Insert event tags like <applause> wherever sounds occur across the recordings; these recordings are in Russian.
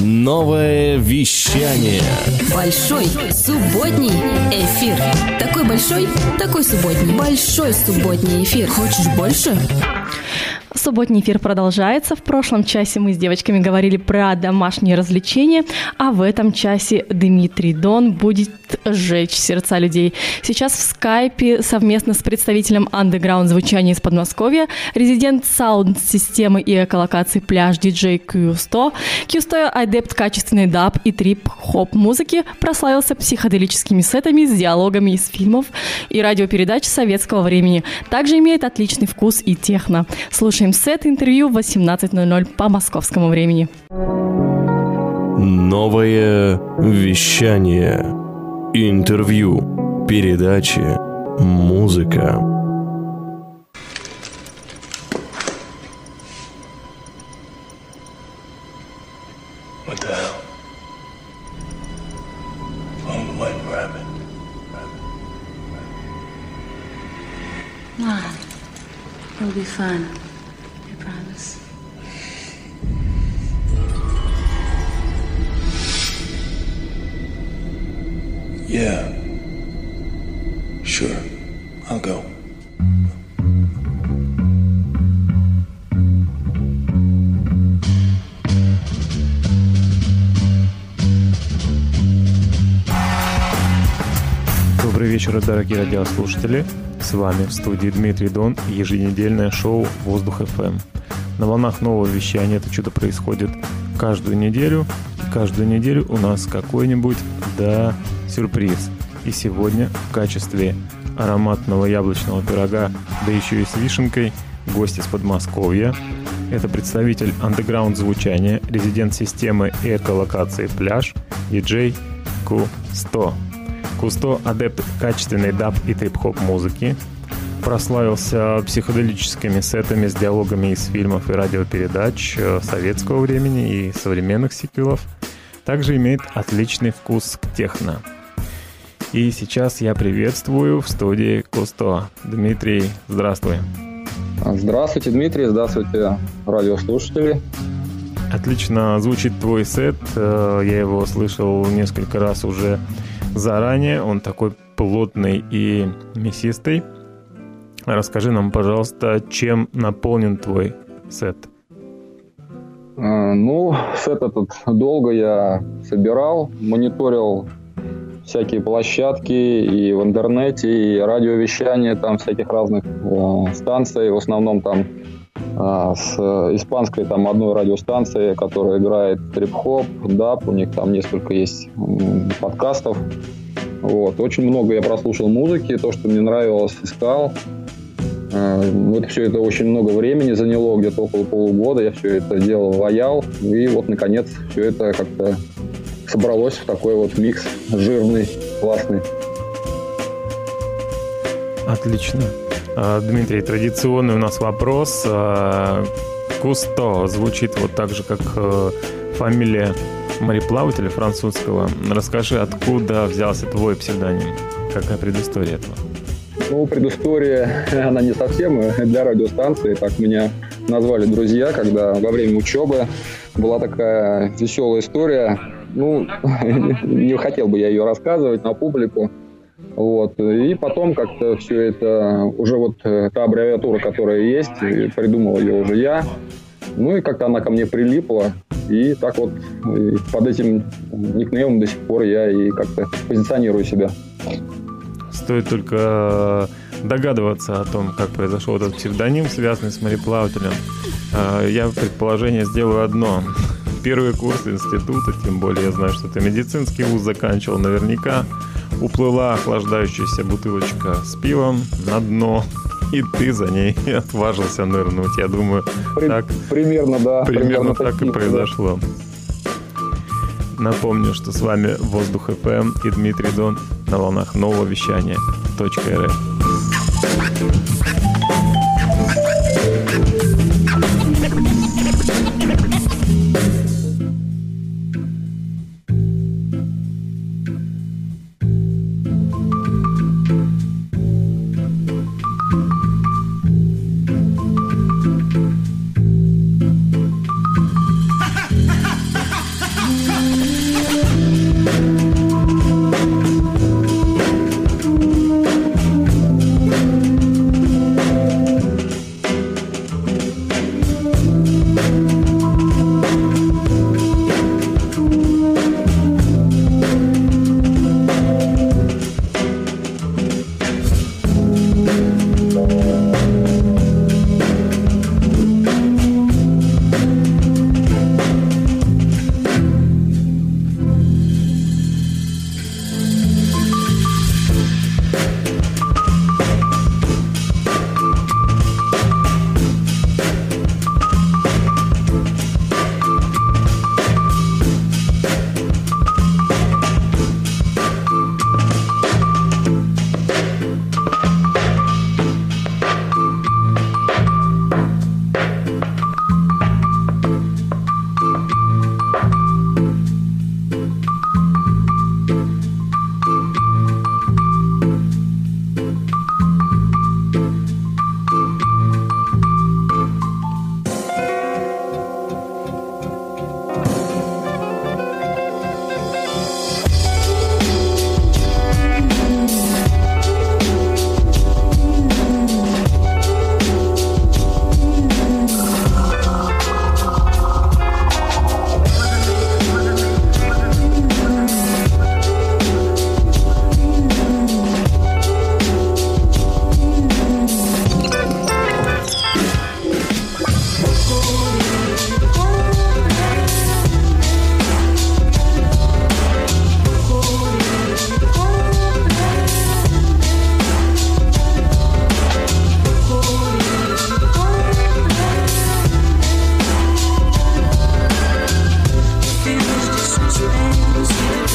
Новое вещание. Большой субботний эфир. Такой большой, такой субботний. Большой субботний эфир. Хочешь больше? Субботний эфир продолжается. В прошлом часе мы с девочками говорили про домашние развлечения, а в этом часе Дмитрий Дон будет сжечь сердца людей. Сейчас в скайпе совместно с представителем андеграунд звучания из Подмосковья, резидент саунд-системы и эколокации пляж диджей Q100. Q100 адепт качественной даб и трип-хоп музыки прославился психоделическими сетами с диалогами из фильмов и радиопередач советского времени. Также имеет отличный вкус и техно. Слушаем сет интервью в 18.00 по московскому времени. Новое вещание. Интервью. Передачи. Музыка. What the hell? Oh, white rabbit. Mom, it'll be fun. Yeah. Sure. I'll go. Добрый вечер, дорогие радиослушатели. С вами в студии Дмитрий Дон и еженедельное шоу «Воздух FM. На волнах нового вещания это чудо происходит каждую неделю. И каждую неделю у нас какой-нибудь, да, сюрприз. И сегодня в качестве ароматного яблочного пирога, да еще и с вишенкой, гость из Подмосковья. Это представитель андеграунд звучания, резидент системы эко-локации «Пляж», диджей Q100. Кусто – адепт качественной даб и трип-хоп музыки. Прославился психоделическими сетами с диалогами из фильмов и радиопередач э, советского времени и современных сиквелов. Также имеет отличный вкус к техно. И сейчас я приветствую в студии Кусто. Дмитрий, здравствуй. Здравствуйте, Дмитрий, здравствуйте, радиослушатели. Отлично звучит твой сет. Э, Я его слышал несколько раз уже заранее. Он такой плотный и мясистый. Расскажи нам, пожалуйста, чем наполнен твой сет? Э, Ну, сет этот долго я собирал, мониторил всякие площадки и в интернете, и радиовещание там всяких разных э, станций, в основном там э, с испанской там одной радиостанции, которая играет трип-хоп, даб, у них там несколько есть подкастов. Вот. Очень много я прослушал музыки, то, что мне нравилось, искал. Э, Вот все это очень много времени заняло, где-то около полугода я все это делал, ваял, и вот наконец все это как-то собралось в такой вот микс жирный, классный. Отлично. А, Дмитрий, традиционный у нас вопрос. А, Кусто звучит вот так же, как э, фамилия мореплавателя французского. Расскажи, откуда взялся твой псевдоним? Какая предыстория этого? Ну, предыстория, она не совсем для радиостанции, так меня назвали друзья, когда во время учебы была такая веселая история. Ну, <laughs> не хотел бы я ее рассказывать на публику. Вот. И потом как-то все это, уже вот э, та аббревиатура, которая есть, придумал ее уже я. Ну и как-то она ко мне прилипла. И так вот под этим никнеймом до сих пор я и как-то позиционирую себя. Стоит только догадываться о том, как произошел этот псевдоним, связанный с мореплавателем. А, Я предположение сделаю одно. Первый курс института, тем более я знаю, что ты медицинский вуз заканчивал, наверняка уплыла охлаждающаяся бутылочка с пивом на дно, и ты за ней <laughs> отважился нырнуть. Я думаю, При- так примерно, да. примерно так и такие, да. произошло. Напомню, что с вами Воздух ФМ и Дмитрий Дон на волнах нового вещания .рф.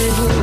rendezvous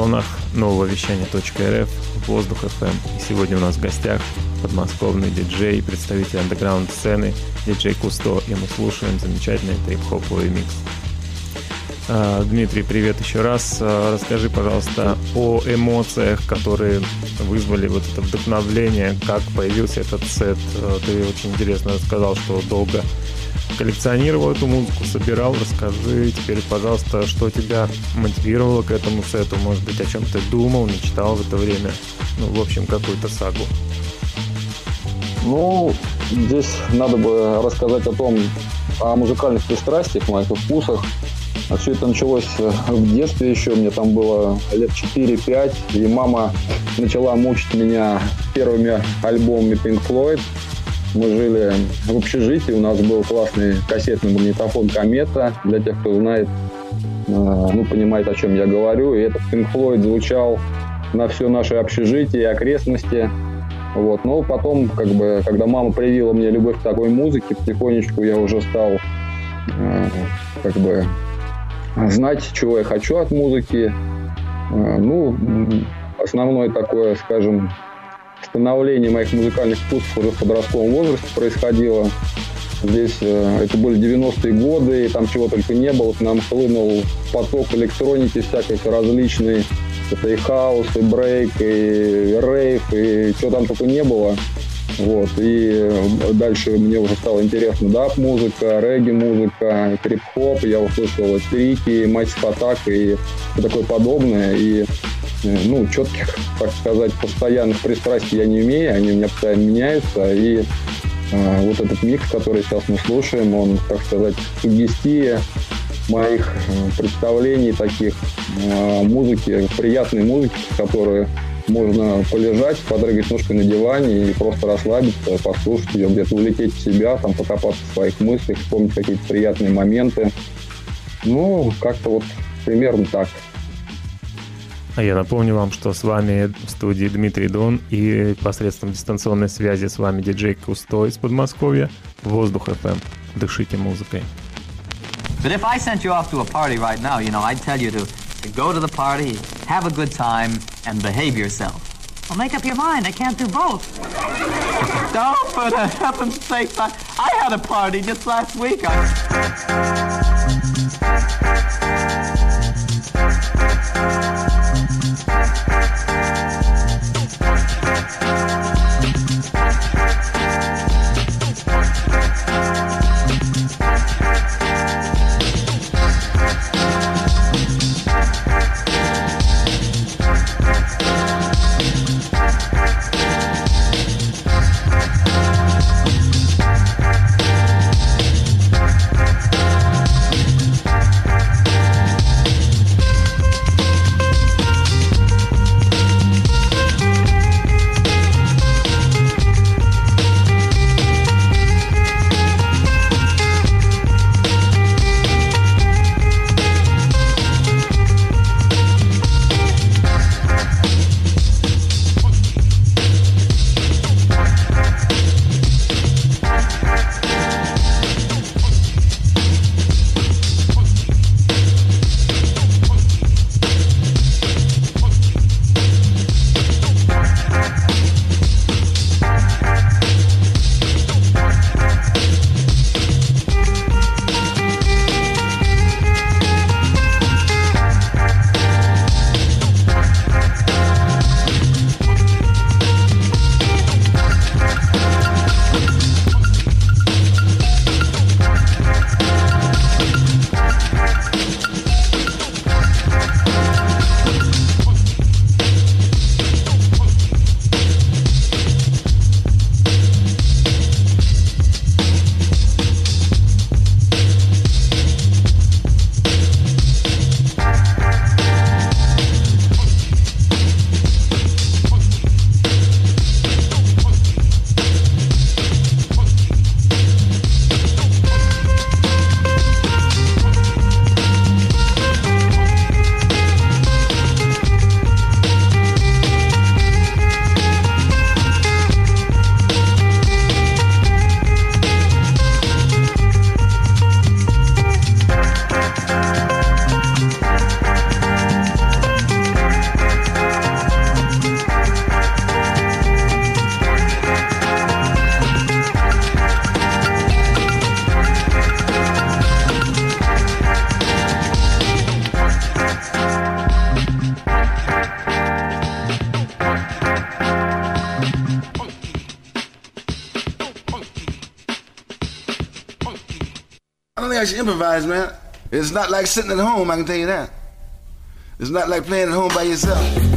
волнах нового вещания .рф, Воздух FM. И сегодня у нас в гостях подмосковный диджей, представитель андеграунд сцены, диджей Кусто, и мы слушаем замечательный трип-хоповый микс. А, Дмитрий, привет еще раз. А, Расскажи, пожалуйста, о эмоциях, которые вызвали вот это вдохновление, как появился этот сет. А, Ты очень интересно рассказал, что долго коллекционировал эту музыку, собирал. Расскажи теперь, пожалуйста, что тебя мотивировало к этому сету? Может быть, о чем ты думал, мечтал в это время? Ну, в общем, какую-то сагу. Ну, здесь надо бы рассказать о том, о музыкальных пристрастиях, моих вкусах. А все это началось э, в детстве еще, мне там было лет 4-5, и мама начала мучить меня первыми альбомами Pink Floyd. Мы жили в общежитии, у нас был классный кассетный магнитофон «Комета», для тех, кто знает, э, ну, понимает, о чем я говорю. И этот Pink Floyd звучал на все наше общежитие и окрестности. Вот. Но потом, как бы, когда мама привила мне любовь к такой музыке, потихонечку я уже стал э, как бы знать, чего я хочу от музыки. Э, Ну, основное такое, скажем, становление моих музыкальных вкусов уже в подростковом возрасте происходило. Здесь э, это были 90-е годы, и там чего только не было. К нам хлынул поток электроники всякой различной. Это и хаус, и брейк, и рейв, и что там только не было. Вот. И э, дальше мне уже стало интересно даб-музыка, регги-музыка, трип-хоп. Я услышал Tricky, Massive Attack и такое подобное. И ну, четких, так сказать, постоянных пристрастий я не имею, они у меня постоянно меняются. И э, вот этот микс, который сейчас мы слушаем, он, так сказать, сугестия моих э, представлений таких э, музыки, приятной музыки, которую можно полежать, подрыгать ножкой на диване и просто расслабиться, послушать ее, где-то улететь в себя, там покопаться в своих мыслях, вспомнить какие-то приятные моменты. Ну, как-то вот примерно так. А я напомню вам, что с вами в студии Дмитрий Дон и посредством дистанционной связи с вами диджей Кусто из Подмосковья, Воздух FM. Дышите музыкой. But if I sent you off to a party right now, you know, I'd tell you to, to go to the party, have a good time, and behave yourself. Well, make up your mind. I can't do both. No, for the heaven's sake, I, I had a party just last week. I... actually improvise, man. It's not like sitting at home, I can tell you that. It's not like playing at home by yourself.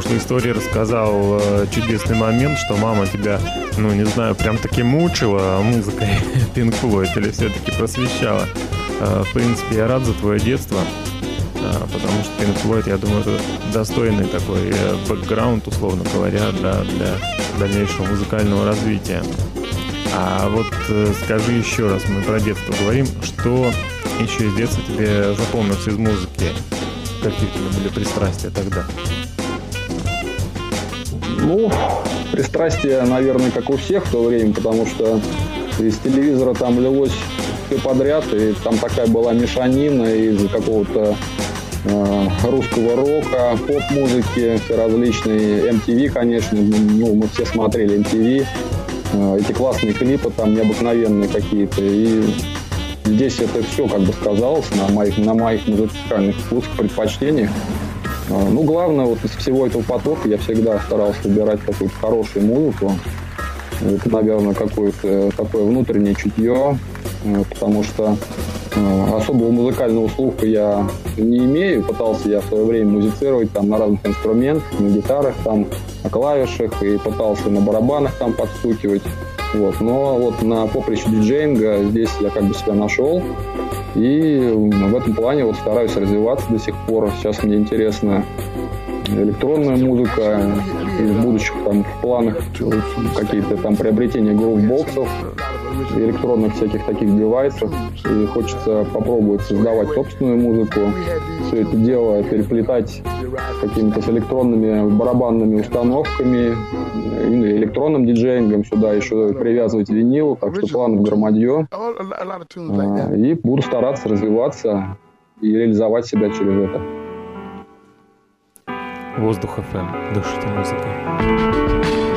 Прошлой истории рассказал э, чудесный момент, что мама тебя, ну, не знаю, прям таки мучила музыкой Pink Floyd <laughs> или все-таки просвещала. Э, В принципе, я рад за твое детство, э, потому что Pink Floyd, я думаю, это достойный такой бэкграунд, условно говоря, да, для дальнейшего музыкального развития. А вот скажи еще раз, мы про детство говорим, что еще из детства тебе запомнилось из музыки? Какие у тебя были пристрастия тогда? Ну, пристрастие, наверное, как у всех в то время, потому что из телевизора там лилось все подряд, и там такая была мешанина из какого-то э, русского рока, поп-музыки, все различные, MTV, конечно, ну, мы все смотрели MTV, э, эти классные клипы там необыкновенные какие-то, и здесь это все как бы сказалось на моих, на моих музыкальных вкусах, предпочтениях. А, Ну, главное, вот из всего этого потока я всегда старался выбирать какую-то хорошую музыку. Это, наверное, какое-то такое внутреннее чутье, э, потому что э, особого музыкального слуха я не имею. Пытался я в свое время музицировать там на разных инструментах, на гитарах, там, на клавишах, и пытался на барабанах там подстукивать. Вот. Но вот на поприще диджеинга здесь я как бы себя нашел. И в этом плане вот стараюсь развиваться до сих пор. Сейчас мне интересна электронная музыка, и в будущих там в планах какие-то там приобретения грув-боксов, электронных всяких таких девайсов. И хочется попробовать создавать собственную музыку. Все это дело переплетать какими-то с электронными барабанными установками, электронным диджеингом сюда еще привязывать винил, так что планов громадье. А, И буду стараться развиваться и реализовать себя через это. Воздух FM. Дышите музыкой.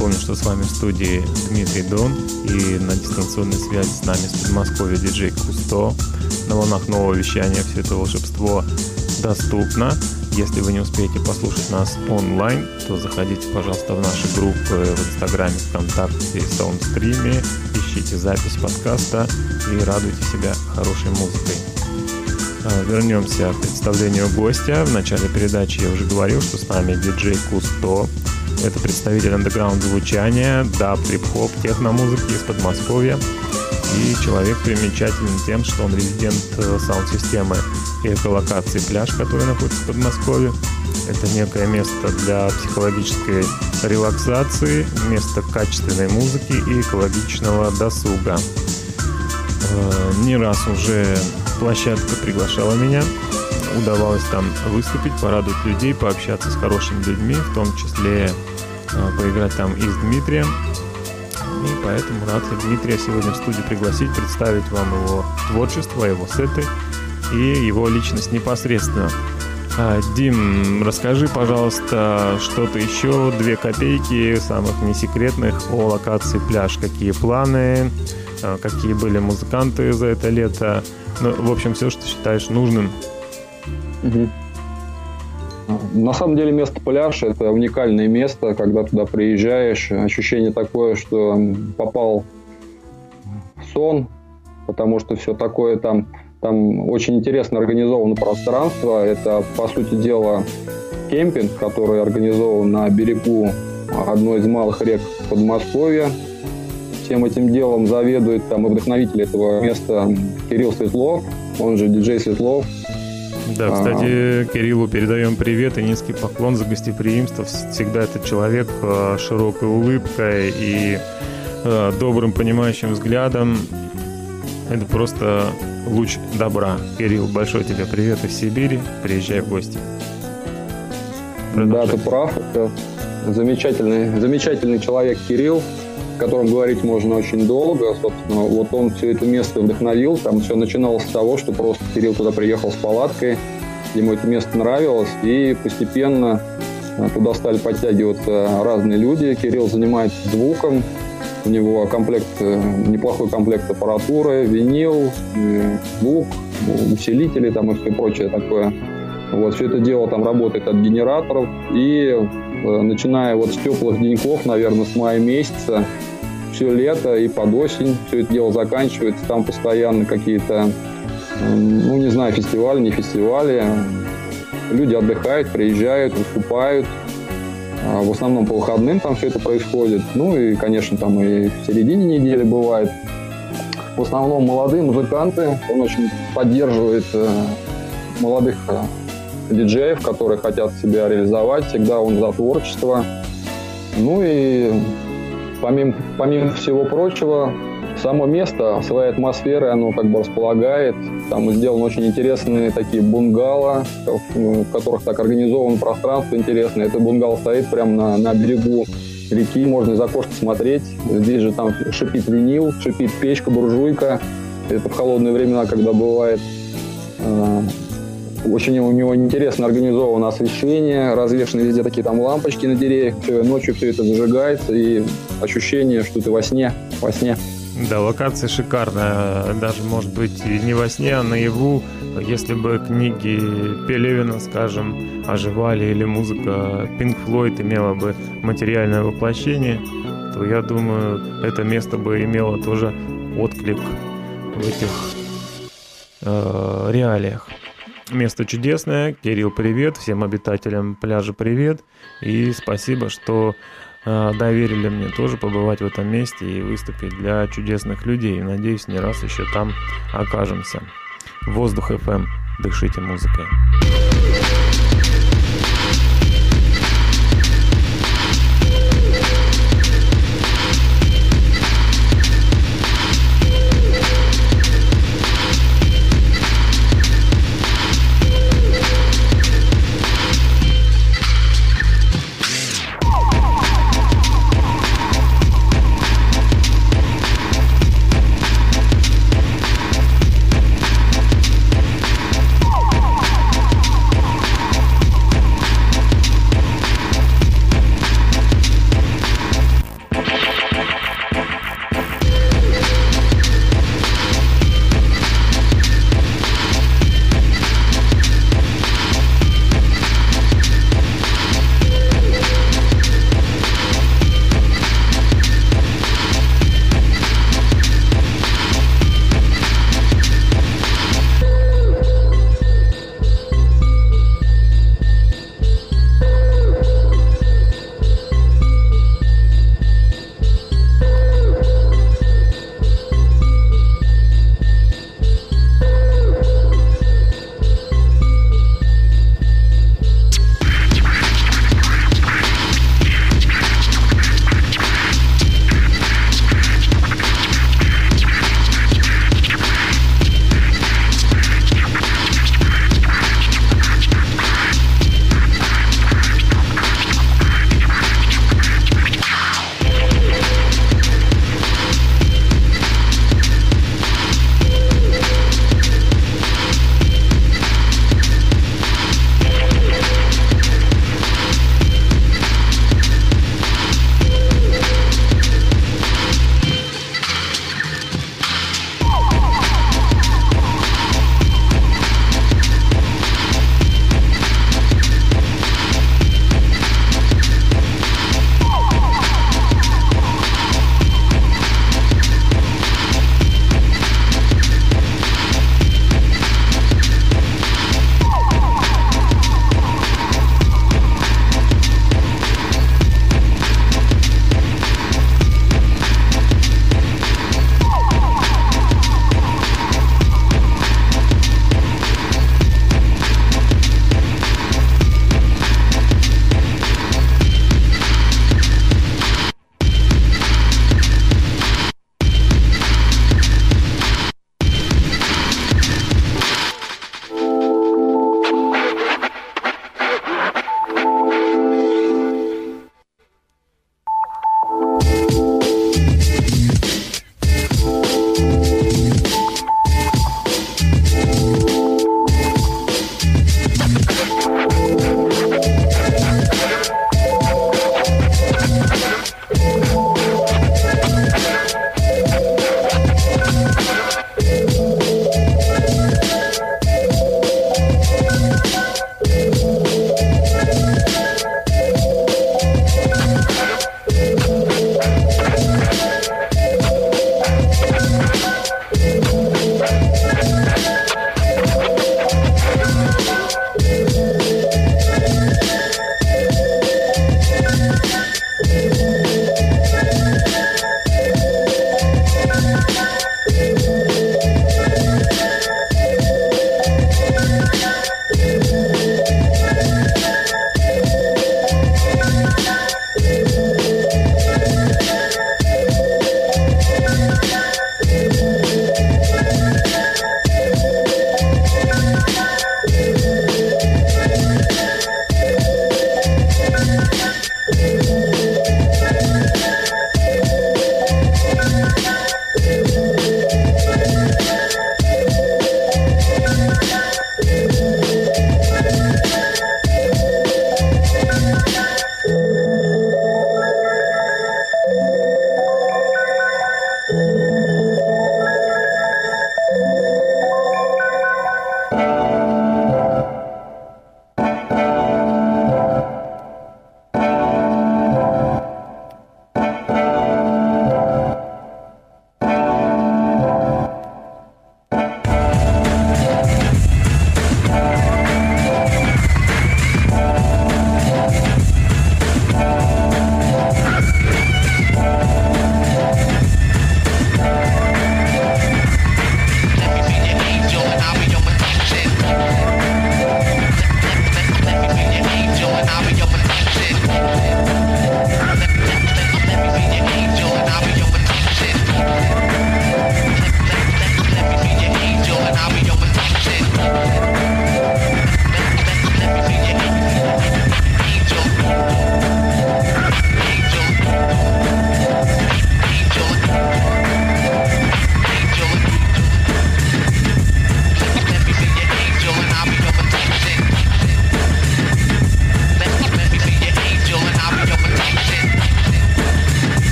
Напомню, что с вами в студии Дмитрий Дон и на дистанционной связи с нами с Подмосковья диджей Кусто. На волнах нового вещания все это волшебство доступно. Если вы не успеете послушать нас онлайн, то заходите, пожалуйста, в наши группы в Инстаграме, ВКонтакте и Саундстриме, ищите запись подкаста и радуйте себя хорошей музыкой. А, вернемся к представлению гостя. В начале передачи я уже говорил, что с нами диджей Кусто. Это представитель андеграунд звучания, даб, трип-хоп, техномузыки из Подмосковья. И человек примечателен тем, что он резидент э, саунд-системы эколокации «Пляж», который находится в Подмосковье. Это некое место для психологической релаксации, место качественной музыки и экологичного досуга. Э, не раз уже площадка приглашала меня удавалось там выступить, порадовать людей, пообщаться с хорошими людьми, в том числе э, поиграть там и с Дмитрием. И поэтому рад Дмитрия сегодня в студии пригласить, представить вам его творчество, его сеты и его личность непосредственно. А, Дим, расскажи, пожалуйста, что-то еще, две копейки, самых несекретных о локации пляж. Какие планы, а, какие были музыканты за это лето. Ну, в общем, все, что считаешь нужным Угу. На самом деле место пляж – это уникальное место, когда туда приезжаешь, ощущение такое, что попал в сон, потому что все такое там, там очень интересно организовано пространство. Это, по сути дела, кемпинг, который организован на берегу одной из малых рек Подмосковья. Всем этим делом заведует там и вдохновитель этого места Кирилл Светлов, он же диджей Светлов. Да, А. кстати, Кириллу передаем привет и низкий поклон за гостеприимство. Всегда этот человек э, широкой улыбкой и э, добрым понимающим взглядом. Это просто луч добра. Кирилл, большой тебе привет из Сибири. Приезжай в гости. Да, ты прав. Это замечательный, замечательный человек Кирилл, котором говорить можно очень долго. Собственно, вот он все это место вдохновил. Там все начиналось с того, что просто Кирилл туда приехал с палаткой, ему это место нравилось, и постепенно э, туда стали подтягиваться разные люди. Кирилл занимается звуком, у него комплект, э, неплохой комплект аппаратуры, винил, э, звук, усилители там и все прочее такое. Вот, все это дело там работает от генераторов. И э, начиная вот с теплых деньков, наверное, с мая месяца, все лето и под осень все это дело заканчивается. Там постоянно какие-то, э, ну, не знаю, фестивали, не фестивали. Люди отдыхают, приезжают, выступают. А В основном по выходным там все это происходит. Ну и, конечно, там и в середине недели бывает. В основном молодые музыканты. Он очень поддерживает э, молодых э, диджеев, которые хотят себя реализовать. Всегда он за творчество. Ну и помимо, помимо всего прочего, само место своей атмосферой оно как бы располагает. Там сделаны очень интересные такие бунгало, в которых так организовано пространство интересное. Это бунгало стоит прямо на, на берегу реки, можно из окошка смотреть. Здесь же там шипит винил, шипит печка, буржуйка. Это в холодные времена, когда бывает. Очень у него интересно организовано освещение, развешаны везде такие там лампочки на деревьях. Всё, Ночью все это зажигается, и ощущение, что ты во сне, во сне. Да, локация шикарная. Даже, может быть, не во сне, а наяву. Если бы книги Пелевина, скажем, оживали или музыка Pink Floyd имела бы материальное воплощение, то я думаю, это место бы имело тоже отклик в этих э, реалиях. Место чудесное. Кирилл, привет. Всем обитателям пляжа привет. И спасибо, что э, доверили мне тоже побывать в этом месте и выступить для чудесных людей. Надеюсь, не раз еще там окажемся. Воздух FM. Дышите музыкой.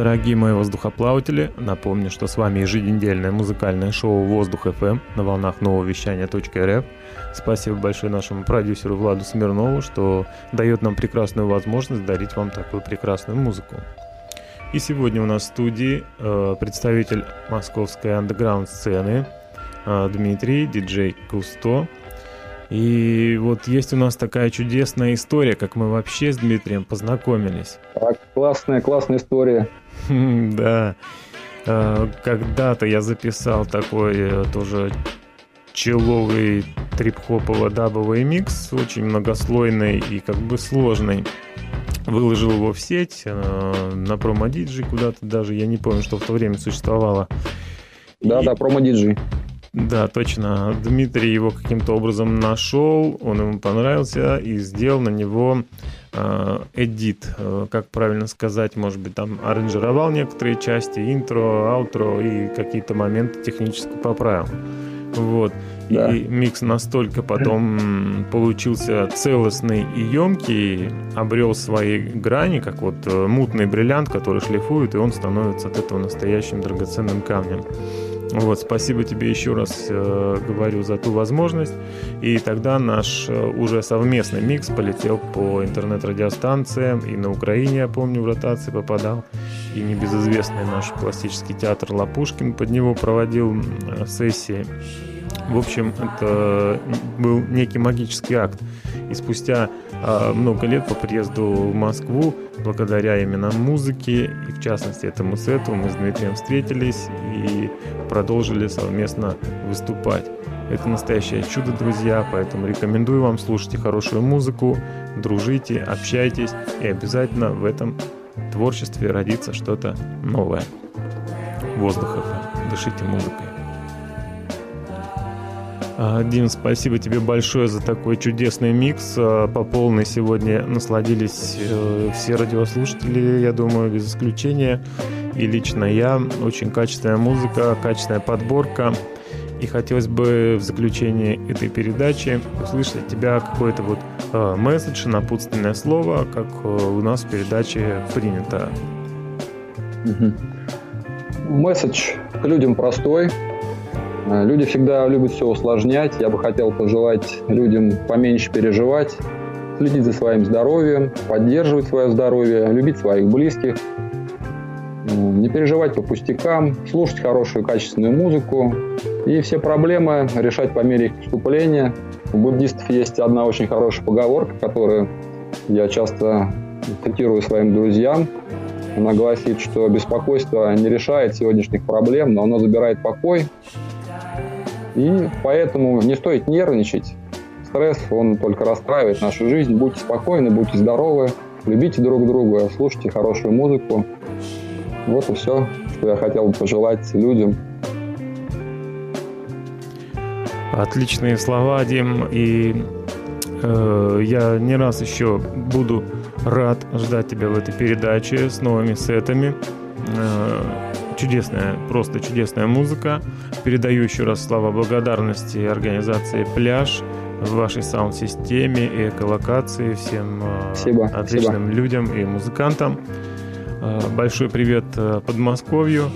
Дорогие мои воздухоплаватели, напомню, что с вами еженедельное музыкальное шоу «Воздух FM на волнах нового вещания .рф. Спасибо большое нашему продюсеру Владу Смирнову, что дает нам прекрасную возможность дарить вам такую прекрасную музыку. И сегодня у нас в студии э, представитель московской андеграунд сцены а, Дмитрий, диджей Кусто. И вот есть у нас такая чудесная история, как мы вообще с Дмитрием познакомились. Так, классная, классная история. Да. А, Когда-то я записал такой э, тоже человый трип-хопово-дабовый микс, очень многослойный и как бы сложный. Выложил его в сеть э, на промо-диджи куда-то даже, я не помню, что в то время существовало. Да, да, промо-диджи. Да, точно. Дмитрий его каким-то образом нашел, он ему понравился и сделал на него э, эдит, э, как правильно сказать, может быть, там аранжировал некоторые части, интро, аутро и какие-то моменты технически поправил. Вот. Да. И микс настолько потом получился целостный и емкий, обрел свои грани, как вот э, мутный бриллиант, который шлифует, и он становится от этого настоящим драгоценным камнем. Вот, спасибо тебе еще раз э, говорю за ту возможность. И тогда наш э, уже совместный микс полетел по интернет-радиостанциям. И на Украине, я помню, в ротации попадал. И небезызвестный наш пластический театр Лапушкин под него проводил э, сессии. В общем, это был некий магический акт. И спустя много лет по приезду в Москву, благодаря именно музыке, и в частности этому сету, мы с Дмитрием встретились и продолжили совместно выступать. Это настоящее чудо, друзья, поэтому рекомендую вам слушайте хорошую музыку, дружите, общайтесь, и обязательно в этом творчестве родится что-то новое. Воздух FM. Дышите музыкой. А, Дим, спасибо тебе большое за такой чудесный микс. А, По полной сегодня насладились э, все радиослушатели, я думаю, без исключения. И лично я. Очень качественная музыка, качественная подборка. И хотелось бы в заключении этой передачи услышать от тебя какой-то вот э, месседж, напутственное слово, как э, у нас в передаче принято. Месседж к людям простой. Э, Люди всегда любят все усложнять. Я бы хотел пожелать людям поменьше переживать, следить за своим здоровьем, поддерживать свое здоровье, любить своих близких, не переживать по пустякам, слушать хорошую качественную музыку и все проблемы решать по мере их поступления. У буддистов есть одна очень хорошая поговорка, которую я часто цитирую своим друзьям. Она гласит, что беспокойство не решает сегодняшних проблем, но оно забирает покой. И поэтому не стоит нервничать. Стресс, он только расстраивает нашу жизнь. Будьте спокойны, будьте здоровы, любите друг друга, слушайте хорошую музыку. Вот и все, что я хотел бы пожелать людям. Отличные слова, Дим. И э, я не раз еще буду рад ждать тебя в этой передаче с новыми сетами. Э, чудесная, просто чудесная музыка. Передаю еще раз слова благодарности организации «Пляж», в вашей саунд-системе и эколокации, всем э, Спасибо, отличным спасибо. людям и музыкантам. Э, Большой привет э, Подмосковью.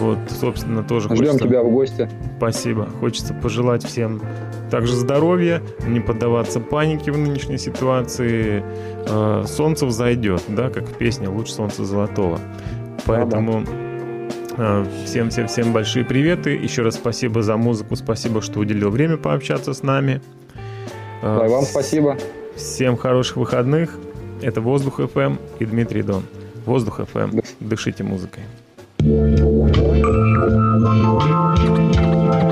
Вот, собственно, тоже Ждем хочется- тебя в гости. Спасибо. Хочется пожелать всем также здоровья, не поддаваться панике в нынешней ситуации. Солнце взойдет, да, как в песне «Луч солнца золотого». Поэтому э, всем-всем-всем большие приветы. Еще раз спасибо за музыку, спасибо, что уделил время пообщаться с нами. Э, Да, и вам спасибо. Всем хороших выходных. Это Воздух FM и Дмитрий Дон. Воздух FM. Дышите музыкой. Thank